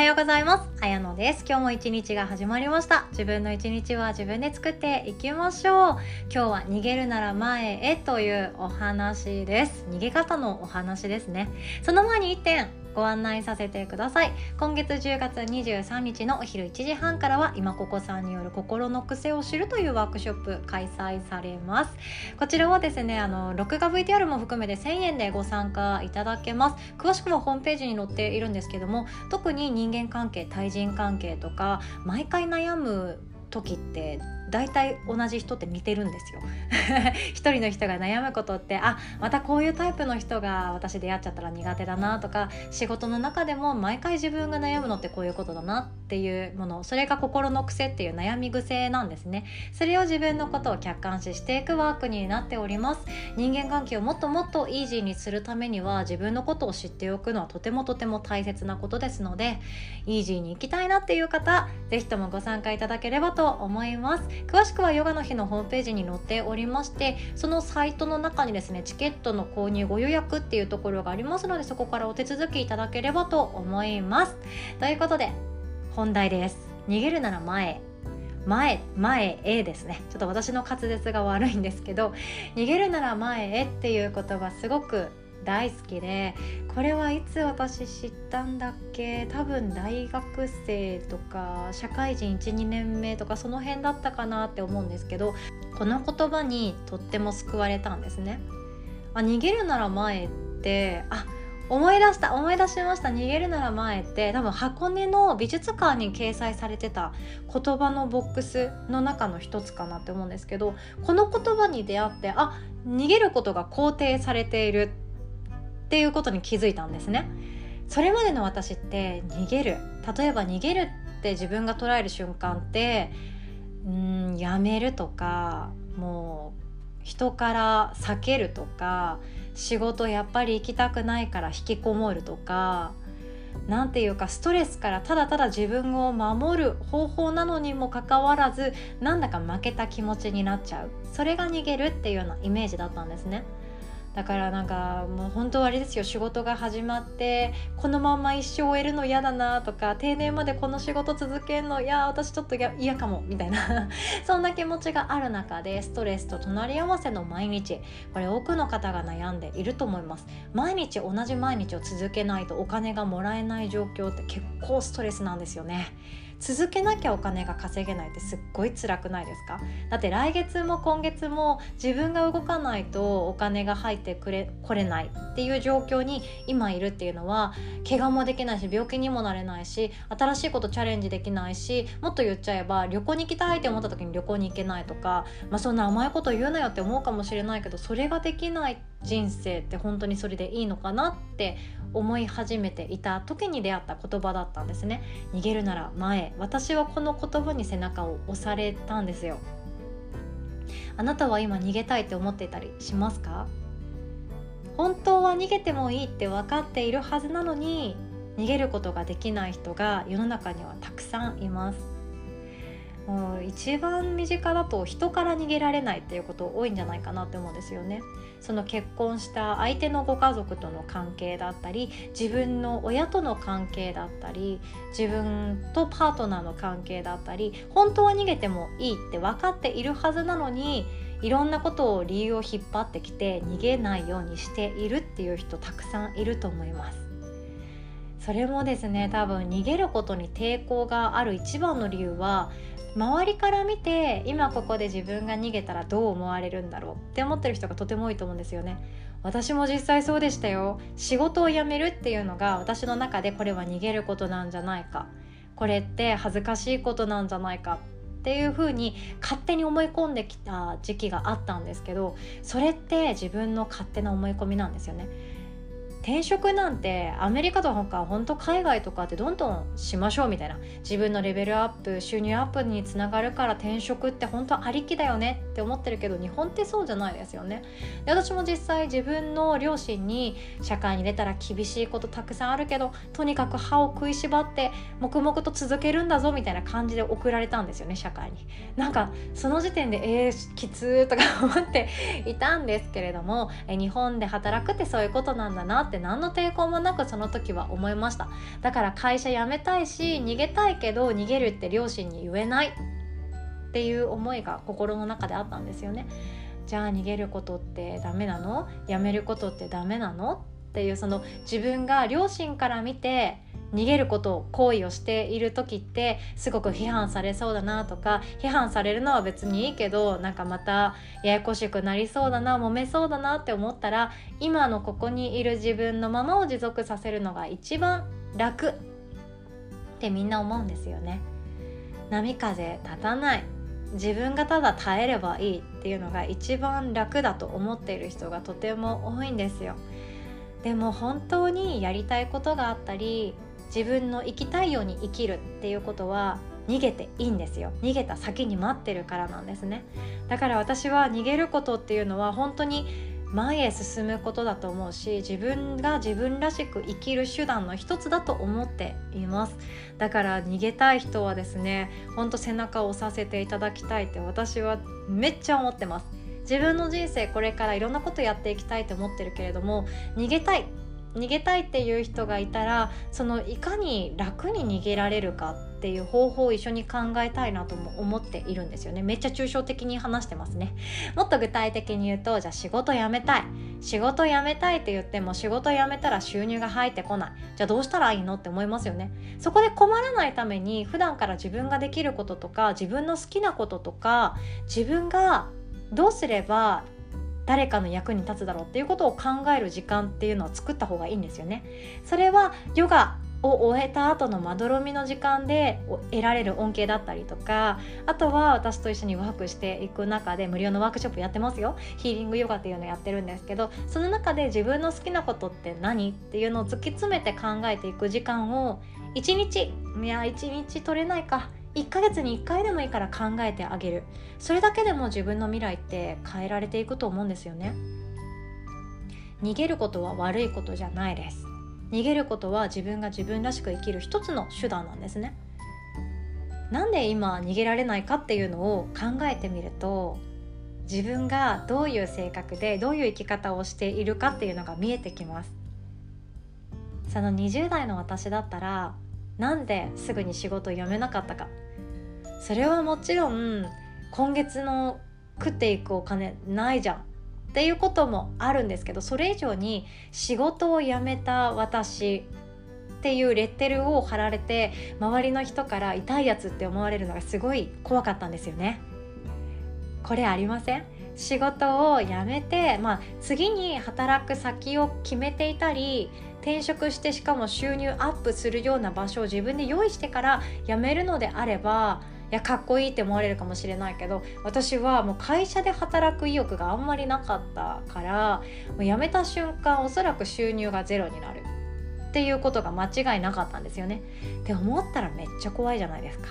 はようございます。あやのです。今日も一日が始まりました。自分の一日は自分で作っていきましょう。今日は逃げるなら前へというお話です。逃げ方のお話ですね。その前に1点ご案内させてください。今月10月23日のお昼1時半からは今ここさんによる心の癖を知るというワークショップ開催されます。こちらはですねあの録画 VTR も含めて1000円でご参加いただけます。詳しくはホームページに載っているんですけども特に人間関係対人関係とか毎回悩む時って大体同じ人って似てるんですよ。一人の人が悩むことってあまたこういうタイプの人が私出会っちゃったら苦手だなとか仕事の中でも毎回自分が悩むのってこういうことだなっていうものそれが心の癖っていう悩み癖なんですね。それを自分のことを客観視していくワークになっております。人間関係をもっともっとイージーにするためには自分のことを知っておくのはとてもとても大切なことですのでイージーに行きたいなっていう方是非ともご参加いただければと思います。詳しくはヨガの日のホームページに載っておりましてそのサイトの中にですねチケットの購入ご予約っていうところがありますのでそこからお手続きいただければと思います。ということで本題です。逃げるなら前前前へですね。ちょっと私の滑舌が悪いんですけど逃げるなら前へっていう言葉すごく大好きでこれはいつ私知ったんだっけ？多分大学生とか社会人12年目とかその辺だったかなって思うんですけどこの言葉にとっても救われたんですね。あ逃げるなら前ってあ思い出した思い出しました逃げるなら前って多分箱根の美術館に掲載されてた言葉のボックスの中の一つかなって思うんですけどこの言葉に出会ってあ逃げることが肯定されているっていうことに気づいたんですね。それまでの私って逃げる。例えば逃げるって自分が捉える瞬間ってうんやめるとかもう人から避けるとか仕事やっぱり行きたくないから引きこもるとか何ていうかストレスからただただ自分を守る方法なのにもかかわらずなんだか負けた気持ちになっちゃう。それが逃げるっていうようなイメージだったんですね。だからなんかもう本当あれですよ仕事が始まってこのまま一生終えるの嫌だなとか定年までこの仕事続けるのいや私ちょっと嫌かもみたいな。そんな気持ちがある中でストレスと隣り合わせの毎日。これ多くの方が悩んでいると思います。毎日同じ毎日を続けないとお金がもらえない状況って結構ストレスなんですよね。続けなきゃお金が稼げないってすっごい辛くないですか？だって来月も今月も自分が動かないとお金が入ってくれこれないっていう状況に今いるっていうのは怪我もできないし病気にもなれないし新しいことチャレンジできないしもっと言っちゃえば旅行に行きたいって思った時に旅行に行けないとか、まあ、そんな甘いこと言うなよって思うかもしれないけどそれができないって人生って本当にそれでいいのかなって思い始めていた時に出会った言葉だったんですね。逃げるなら前。私はこの言葉に背中を押されたんですよ。あなたは今逃げたいって思っていたりしますか？本当は逃げてもいいって分かっているはずなのに逃げることができない人が世の中にはたくさんいます。もう一番身近だと人から逃げられないっていうこと多いんじゃないかなって思うんですよね。その結婚した相手のご家族との関係だったり自分の親との関係だったり自分とパートナーの関係だったり本当は逃げてもいいって分かっているはずなのにいろんなことを理由を引っ張ってきて逃げないようにしているっていう人たくさんいると思います。それもですね多分逃げることに抵抗がある一番の理由は周りから見て今ここで自分が逃げたらどう思われるんだろうって思ってる人がとても多いと思うんですよね。私も実際そうでしたよ。仕事を辞めるっていうのが私の中でこれは逃げることなんじゃないか。これって恥ずかしいことなんじゃないか。っていう風に勝手に思い込んできた時期があったんですけどそれって自分の勝手な思い込みなんですよね。転職なんてアメリカとか本当海外とかってどんどんしましょうみたいな。自分のレベルアップ収入アップにつながるから転職って本当ありきだよねって思ってるけど日本ってそうじゃないですよね。で私も実際自分の両親に社会に出たら厳しいことたくさんあるけどとにかく歯を食いしばって黙々と続けるんだぞみたいな感じで送られたんですよね社会に。なんかその時点でえー、きつーとか思っていたんですけれども日本で働くってそういうことなんだなって何の抵抗もなくその時は思いました。だから会社辞めたいし逃げたいけど逃げるって両親に言えないっていう思いが心の中であったんですよね。じゃあ逃げることってダメなの？やめることってダメなの？っていうその自分が両親から見て逃げることを行為をしている時ってすごく批判されそうだなとか批判されるのは別にいいけどなんかまたややこしくなりそうだな揉めそうだなって思ったら今のここにいる自分のままを持続させるのが一番楽ってみんな思うんですよね。波風立たない自分がただ耐えればいいっていうのが一番楽だと思っている人がとても多いんですよ。でも本当にやりたいことがあったり自分の生きたいように生きるっていうことは逃げていいんですよ。逃げた先に待ってるからなんですね。だから私は逃げることっていうのは本当に前へ進むことだと思うし自分が自分らしく生きる手段の一つだと思っています。だから逃げたい人はですねほんと背中を押させていただきたいって私はめっちゃ思ってます。自分の人生これからいろんなことやっていきたいと思ってるけれども逃げたい逃げたいっていう人がいたらそのいかに楽に逃げられるかっていう方法を一緒に考えたいなとも思っているんですよね。めっちゃ抽象的に話してますね。もっと具体的に言うとじゃあ仕事辞めたい。仕事辞めたいって言っても仕事辞めたら収入が入ってこない。じゃあどうしたらいいのって思いますよね。そこで困らないために普段から自分ができることとか自分の好きなこととか自分がどうすれば誰かの役に立つだろうっていうことを考える時間っていうのを作った方がいいんですよね。それはヨガを終えた後のまどろみの時間で得られる恩恵だったりとかあとは私と一緒にワークしていく中で無料のワークショップやってますよヒーリングヨガっていうのやってるんですけどその中で自分の好きなことって何っていうのを突き詰めて考えていく時間を1日いや1日取れないか1ヶ月に1回でもいいから考えてあげる。それだけでも自分の未来って変えられていくと思うんですよね。逃げることは悪いことじゃないです。逃げることは自分が自分らしく生きる一つの手段なんですね。なんで今逃げられないかっていうのを考えてみると自分がどういう性格でどういう生き方をしているかっていうのが見えてきます。その20代の私だったらなんですぐに仕事を辞めなかったかそれはもちろん今月の食っていくお金ないじゃんっていうこともあるんですけどそれ以上に仕事を辞めた私っていうレッテルを貼られて周りの人から痛いやつって思われるのがすごい怖かったんですよね。これありません？仕事を辞めて、まあ、次に働く先を決めていたり転職してしかも収入アップするような場所を自分で用意してから辞めるのであればいやかっこいいって思われるかもしれないけど私はもう会社で働く意欲があんまりなかったからもう辞めた瞬間おそらく収入がゼロになるっていうことが間違いなかったんですよね。って思ったらめっちゃ怖いじゃないですか。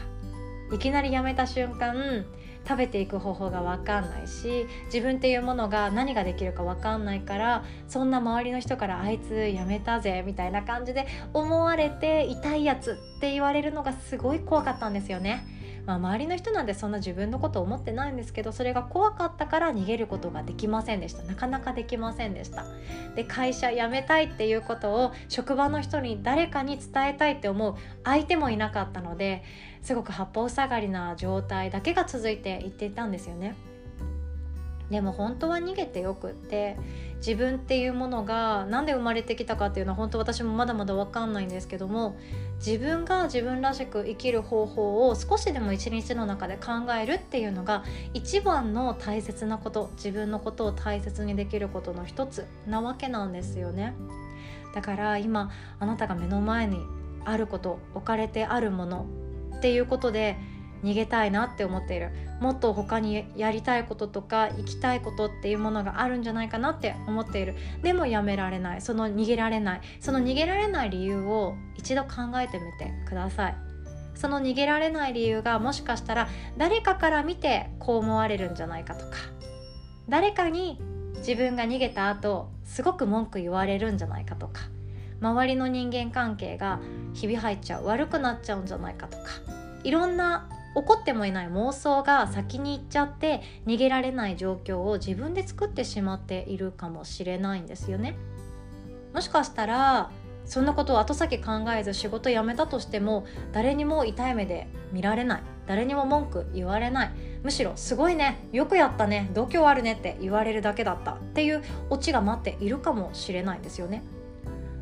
いきなり辞めた瞬間食べていく方法が分かんないし自分っていうものが何ができるか分かんないからそんな周りの人からあいつやめたぜみたいな感じで思われて痛いやつって言われるのがすごい怖かったんですよね。まあ、周りの人なんてそんな自分のこと思ってないんですけどそれが怖かったから逃げることができませんでした。なかなかできませんでした。で会社辞めたいっていうことを職場の人に誰かに伝えたいって思う相手もいなかったのですごく八方塞がりな状態だけが続いていっていたんですよね。でも本当は逃げてよくって自分っていうものが何で生まれてきたかっていうのは本当私もまだまだ分かんないんですけども自分が自分らしく生きる方法を少しでも一日の中で考えるっていうのが一番の大切なこと自分のことを大切にできることの一つなわけなんですよね。だから今あなたが目の前にあること置かれてあるものっていうことで逃げたいなって思っている。もっと他にやりたいこととか生きたいことっていうものがあるんじゃないかなって思っている。でもやめられない。その逃げられない。その逃げられない理由を一度考えてみてください。その逃げられない理由がもしかしたら誰かから見てこう思われるんじゃないかとか。誰かに自分が逃げた後すごく文句言われるんじゃないかとか。周りの人間関係がひび入っちゃう。悪くなっちゃうんじゃないかとか。いろんな怒ってもいない妄想が先に行っちゃって逃げられない状況を自分で作ってしまっているかもしれないんですよね。もしかしたらそんなことを後先考えず仕事辞めたとしても誰にも痛い目で見られない誰にも文句言われないむしろすごいねよくやったね度胸あるねって言われるだけだったっていうオチが待っているかもしれないんですよね。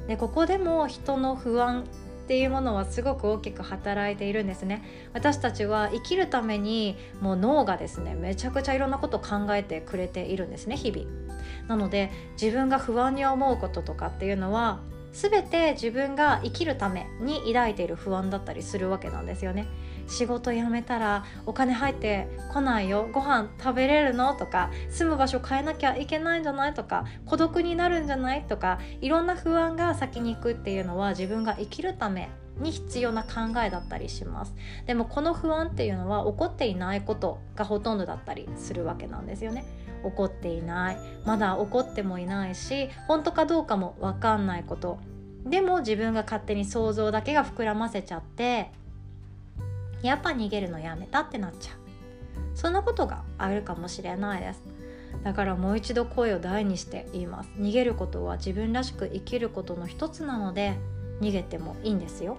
でここでも人の不安っていうものはすごく大きく働いているんですね。私たちは生きるためにもう脳がですねめちゃくちゃいろんなことを考えてくれているんですね日々。なので自分が不安に思うこととかっていうのは全て自分が生きるために抱いている不安だったりするわけなんですよね。仕事辞めたらお金入ってこないよご飯食べれるの？とか住む場所変えなきゃいけないんじゃない？とか孤独になるんじゃない？とかいろんな不安が先に行くっていうのは自分が生きるために必要な考えだったりします。でもこの不安っていうのは起こっていないことがほとんどだったりするわけなんですよね。起こっていない。まだ起こってもいないし本当かどうかも分かんないこと。でも自分が勝手に想像だけが膨らませちゃってやっぱ逃げるのやめたってなっちゃう。そんなことがあるかもしれないです。だからもう一度声を大にして言います。逃げることは自分らしく生きることの一つなので逃げてもいいんですよ。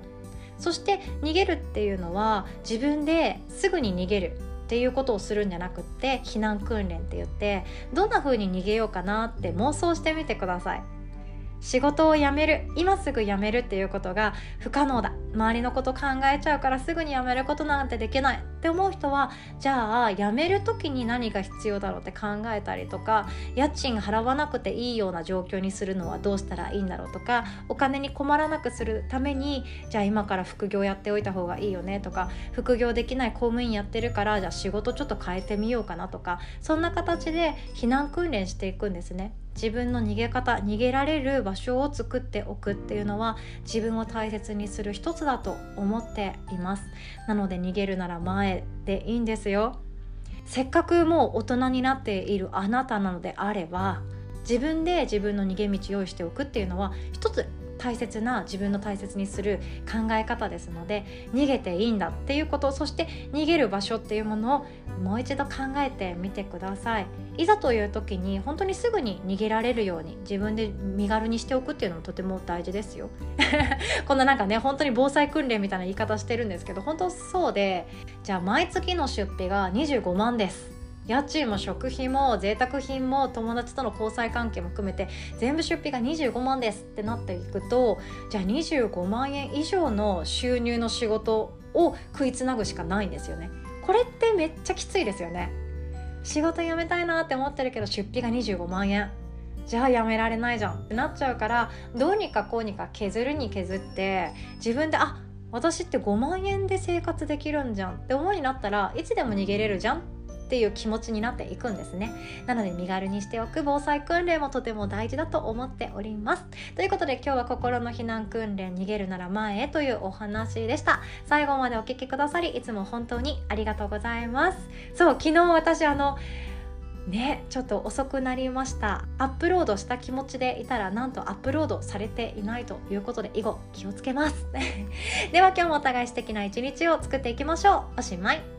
そして逃げるっていうのは自分ですぐに逃げるっていうことをするんじゃなくって避難訓練って言ってどんな風に逃げようかなって妄想してみてください。仕事を辞める今すぐ辞めるっていうことが不可能だ周りのこと考えちゃうからすぐに辞めることなんてできないって思う人はじゃあ辞める時に何が必要だろうって考えたりとか家賃払わなくていいような状況にするのはどうしたらいいんだろうとかお金に困らなくするためにじゃあ今から副業やっておいた方がいいよねとか副業できない公務員やってるからじゃあ仕事ちょっと変えてみようかなとかそんな形で避難訓練していくんですね。自分の逃げ方逃げられる場所を作っておくっていうのは自分を大切にする一つだと思っています。なので逃げるなら前でいいんですよ。せっかくもう大人になっているあなたなのであれば自分で自分の逃げ道用意しておくっていうのは一つ大切な自分の大切にする考え方ですので逃げていいんだっていうことそして逃げる場所っていうものをもう一度考えてみてください。いざという時に本当にすぐに逃げられるように自分で身軽にしておくっていうのもとても大事ですよ。こんななんかね本当に防災訓練みたいな言い方してるんですけど本当そうでじゃあ毎月の出費が25万です。家賃も食費も贅沢品も友達との交際関係も含めて全部出費が25万ですってなっていくとじゃあ25万円以上の収入の仕事を食いつなぐしかないんですよね。これってめっちゃきついですよね。仕事辞めたいなって思ってるけど出費が25万円。じゃあやめられないじゃんってなっちゃうからどうにかこうにか削るに削って自分であ私って5万円で生活できるんじゃんって思いになったらいつでも逃げれるじゃんっていう気持ちになっていくんですね。なので身軽にしておく防災訓練もとても大事だと思っております。ということで今日は心の避難訓練逃げるなら前へというお話でした。最後までお聴きくださりいつも本当にありがとうございます。そう昨日私あのねちょっと遅くなりました。アップロードした気持ちでいたらなんとアップロードされていないということで以後気をつけます。では今日もお互い素敵な一日を作っていきましょう。おしまい。